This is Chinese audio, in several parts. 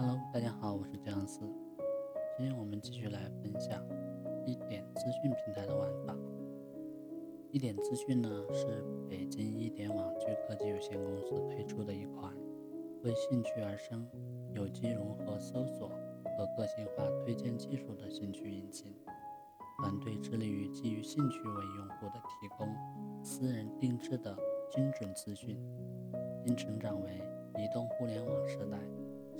Hello，大家好，我是姜思。今天我们继续来分享一点资讯平台的玩法。一点资讯呢是北京一点网聚科技有限公司推出的一款为兴趣而生、有机融合搜索和个性化推荐技术的兴趣引擎。团队致力于基于兴趣为用户的提供私人定制的精准资讯，并成长为移动互联网时代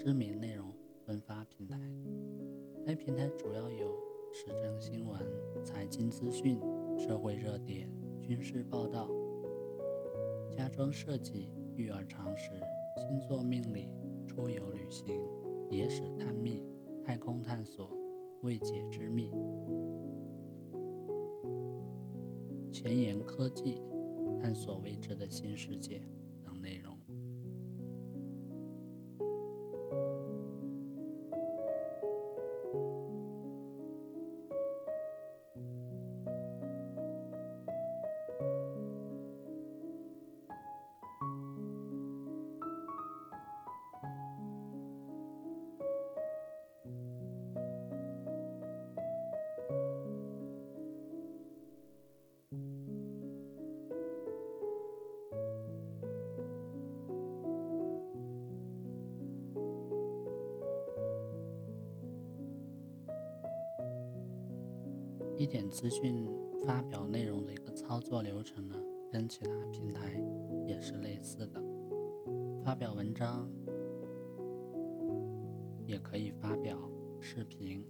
知名内容分发平台。该平台主要有时政新闻、财经资讯、社会热点、军事报道、家装设计、育儿常识、星座命理、出游旅行、野史探秘、太空探索、未解之谜。前沿科技，探索未知的新世界一点资讯发表内容的一个操作流程呢，跟其他平台也是类似的。发表文章也可以发表视频，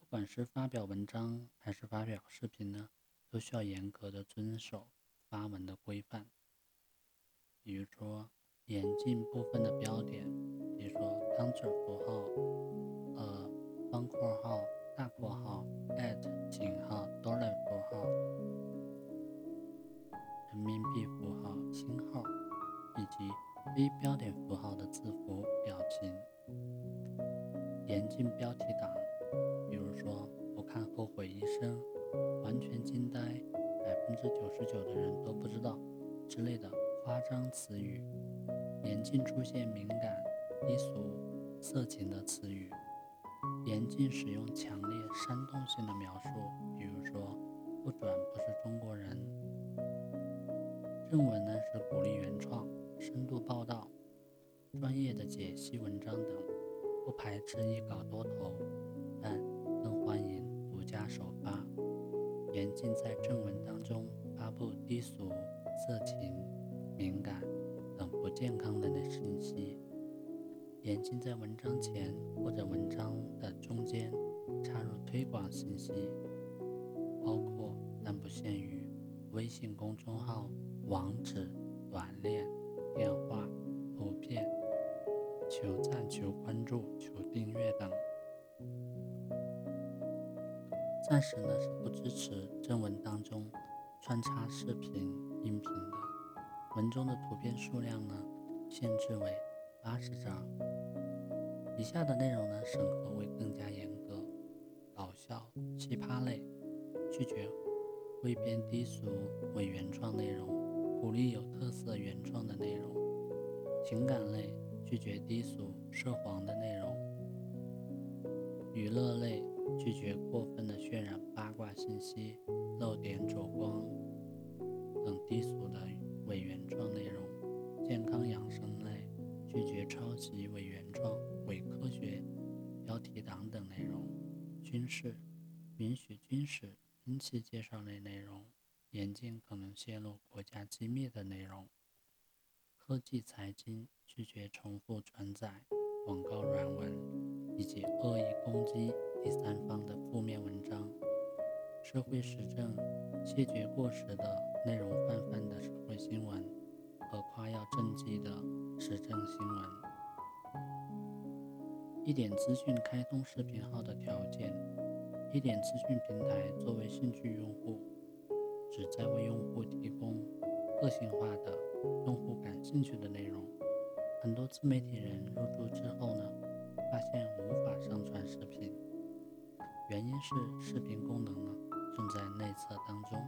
不管是发表文章还是发表视频呢，都需要严格的遵守发文的规范。比如说，严禁部分的标点，比如说。counter 符号，呃，方括号、大括号、at 井号、dollar 符号、人民币符号、星号，以及非标点符号的字符、表情。严禁标题党，比如说“不看后悔一生”“完全惊呆”“百分之九十九的人都不知道”之类的夸张词语。严禁出现敏感。低俗、色情的词语，严禁使用强烈煽动性的描述，比如说“不转不是中国人”。正文呢是鼓励原创、深度报道、专业的解析文章等，不排斥一稿多投，但更欢迎独家首发。严禁在正文当中发布低俗、色情、敏感等不健康的信息。严禁在文章前或者文章的中间插入推广信息，包括但不限于微信公众号网址、短链、电话、图片、求赞、求关注、求订阅等。暂时呢是不支持正文当中穿插视频、音频的，文中的图片数量呢限制为。八十张。以下的内容呢，审核会更加严格。搞笑、奇葩类，拒绝汇编低俗伪原创内容，鼓励有特色原创的内容。情感类，拒绝低俗涉黄的内容。娱乐类，拒绝过分的渲染八卦信息、露点走光等低俗绝抄袭伪原创、伪科学标题党等内容；军事允许军事兵器介绍类内容；严禁可能泄露国家机密的内容；科技财经拒绝重复转载广告软文以及恶意攻击第三方的负面文章；社会时政谢绝过时的内容泛泛的社会新闻。和夸耀政绩的时政新闻。一点资讯开通视频号的条件：一点资讯平台作为兴趣用户，旨在为用户提供个性化的、用户感兴趣的内容。很多自媒体人入驻之后呢，发现无法上传视频，原因是视频功能呢正在内测当中，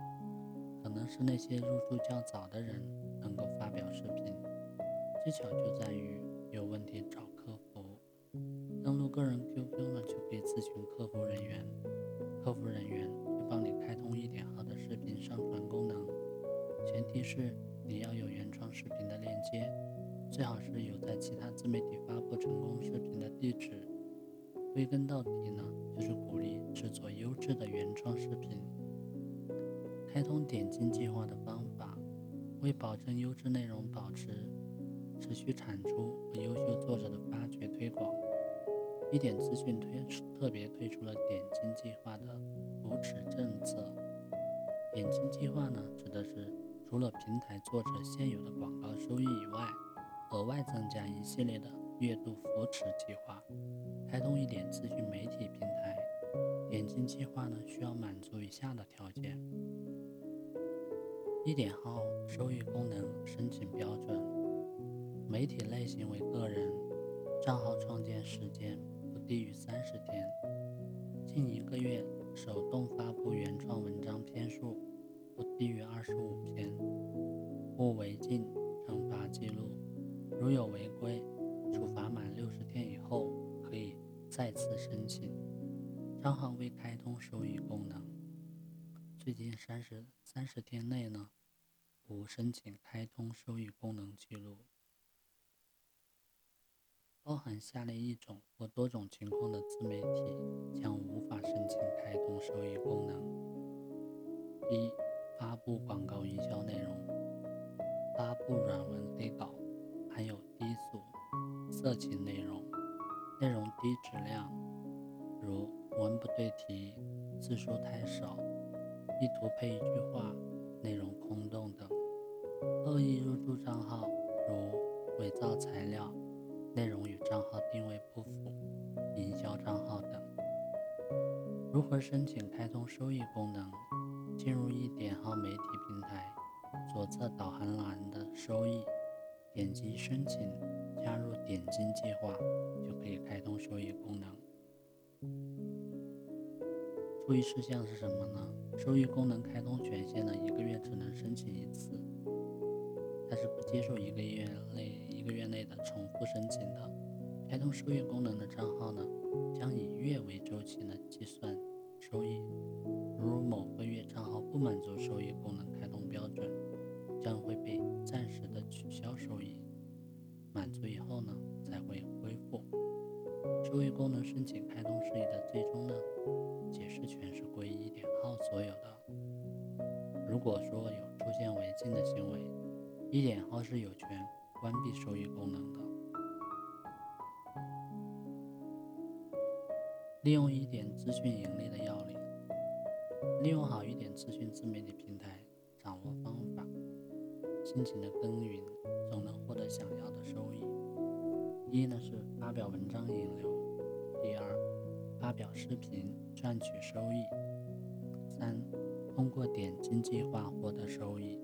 可能是那些入驻较早的人能够发表视频，技巧就在于，个人 QQ 呢就可以咨询客服人员，客服人员会帮你开通一点好的视频上传功能，前提是你要有原创视频的链接，最好是有在其他自媒体发布成功视频的地址。归根到底呢，就是鼓励制作优质的原创视频。开通点金计划的方法，为保证优质内容保持持续产出和优秀作者的发掘推广，一点资讯推特别推出了点金计划的扶持政策。点金计划呢，指的是除了平台作者现有的广告收益以外，额外增加一系列的月度扶持计划。开通一点资讯媒体平台，点金计划呢需要满足以下的条件：一点号收益功能申请标准，媒体类型为个人，账号创建时间低于三十天，近一个月手动发布原创文章篇数不低于二十五篇，无违禁惩罚记录，如有违规，处罚满六十天以后可以。再次申请账号未开通收益功能，最近三十三十天内呢，无申请开通收益功能记录。包含下列一种或多种情况的自媒体将无法申请开通收益功能：一、发布广告营销内容；发布软文黑稿，含有低俗、色情内容。内容低质量，如文不对题、字数太少、一图配一句话、内容空洞等；恶意入驻账号，如伪造材料、内容与账号定位不符、营销账号等。如何申请开通收益功能？进入一点号媒体平台，左侧导航栏的收益，点击申请。加入点金计划就可以开通收益功能。注意事项是什么呢？收益功能开通权限呢，一个月只能申请一次，它是不接受一个月内个月内的重复申请的。开通收益功能的账号呢，将以月为周期呢计算收益。如某个月账号不满足收益功能开通标准，将会被暂时的取消收益。满足以后呢，才会恢复。收益功能申请开通事宜的最终呢，解释权是归一点号所有的。如果说有出现违禁的行为，一点号是有权关闭收益功能的。利用一点资讯盈利的要领，利用好一点资讯自媒体平台，掌握方法，辛勤的耕耘。总能获得想要的收益。一呢是发表文章引流，第二发表视频赚取收益，三通过点金计划获得收益。